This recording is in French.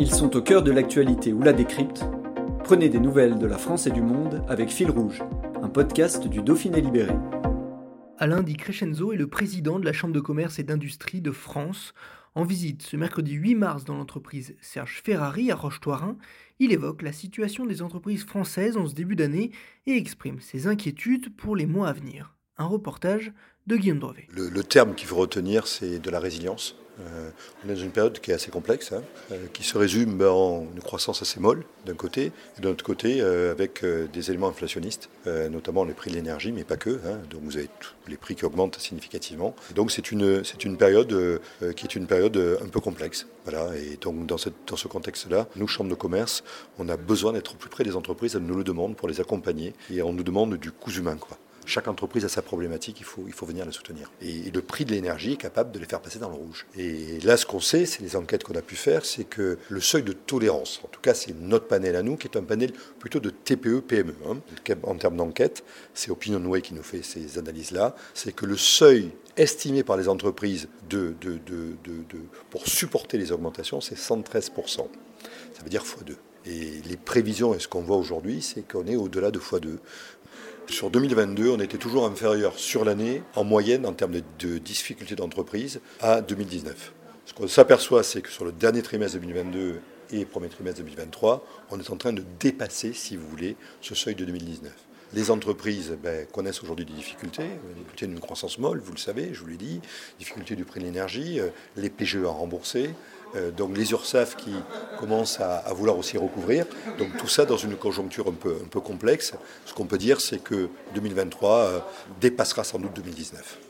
Ils sont au cœur de l'actualité ou la décrypte. Prenez des nouvelles de la France et du monde avec Fil Rouge, un podcast du Dauphiné Libéré. Alain Di Crescenzo est le président de la Chambre de commerce et d'industrie de France. En visite ce mercredi 8 mars dans l'entreprise Serge Ferrari à Roche-Toirin, il évoque la situation des entreprises françaises en ce début d'année et exprime ses inquiétudes pour les mois à venir. Un reportage de Guillaume Drevet. Le, le terme qu'il faut retenir, c'est de la résilience. Euh, on est dans une période qui est assez complexe, hein, euh, qui se résume en une croissance assez molle d'un côté, et d'un autre côté euh, avec des éléments inflationnistes, notamment les prix de l'énergie, mais pas que. Hein, donc vous avez tous les prix qui augmentent significativement. Donc c'est une, c'est une période qui est une période un peu complexe. Voilà, et donc dans, cette, dans ce contexte-là, nous, Chambre de commerce, on a besoin d'être au plus près des entreprises, elles nous le demandent pour les accompagner, et on nous demande du coût humain. Quoi. Chaque entreprise a sa problématique, il faut, il faut venir la soutenir. Et, le prix de l'énergie est capable de les faire passer dans le rouge. Et là, ce qu'on sait, c'est les enquêtes qu'on a pu faire, c'est que le seuil de tolérance, en tout cas c'est notre panel à nous, qui est un panel plutôt de TPE-PME. Hein. En termes d'enquête, c'est OpinionWay qui nous fait ces analyses-là, c'est que le seuil estimé par les entreprises pour supporter les augmentations, c'est 113%. Ça veut dire x2. Et les prévisions et ce qu'on voit aujourd'hui, c'est qu'on est au-delà de x2. Sur 2022, on était toujours inférieur sur l'année, en moyenne, en termes de, de difficultés d'entreprise, à 2019. Ce qu'on s'aperçoit, c'est que sur le dernier trimestre 2022 et premier trimestre 2023, on est en train de dépasser, si vous voulez, ce seuil de 2019. Les entreprises ben, connaissent aujourd'hui des difficultés, des difficultés d'une croissance molle, vous le savez, je vous l'ai dit, difficultés du prix de l'énergie, les PGE à rembourser, euh, donc les URSAF qui commencent à, vouloir aussi recouvrir. Donc tout ça dans une conjoncture un peu, un peu complexe. Ce qu'on peut dire, c'est que 2023 euh, dépassera sans doute 2019.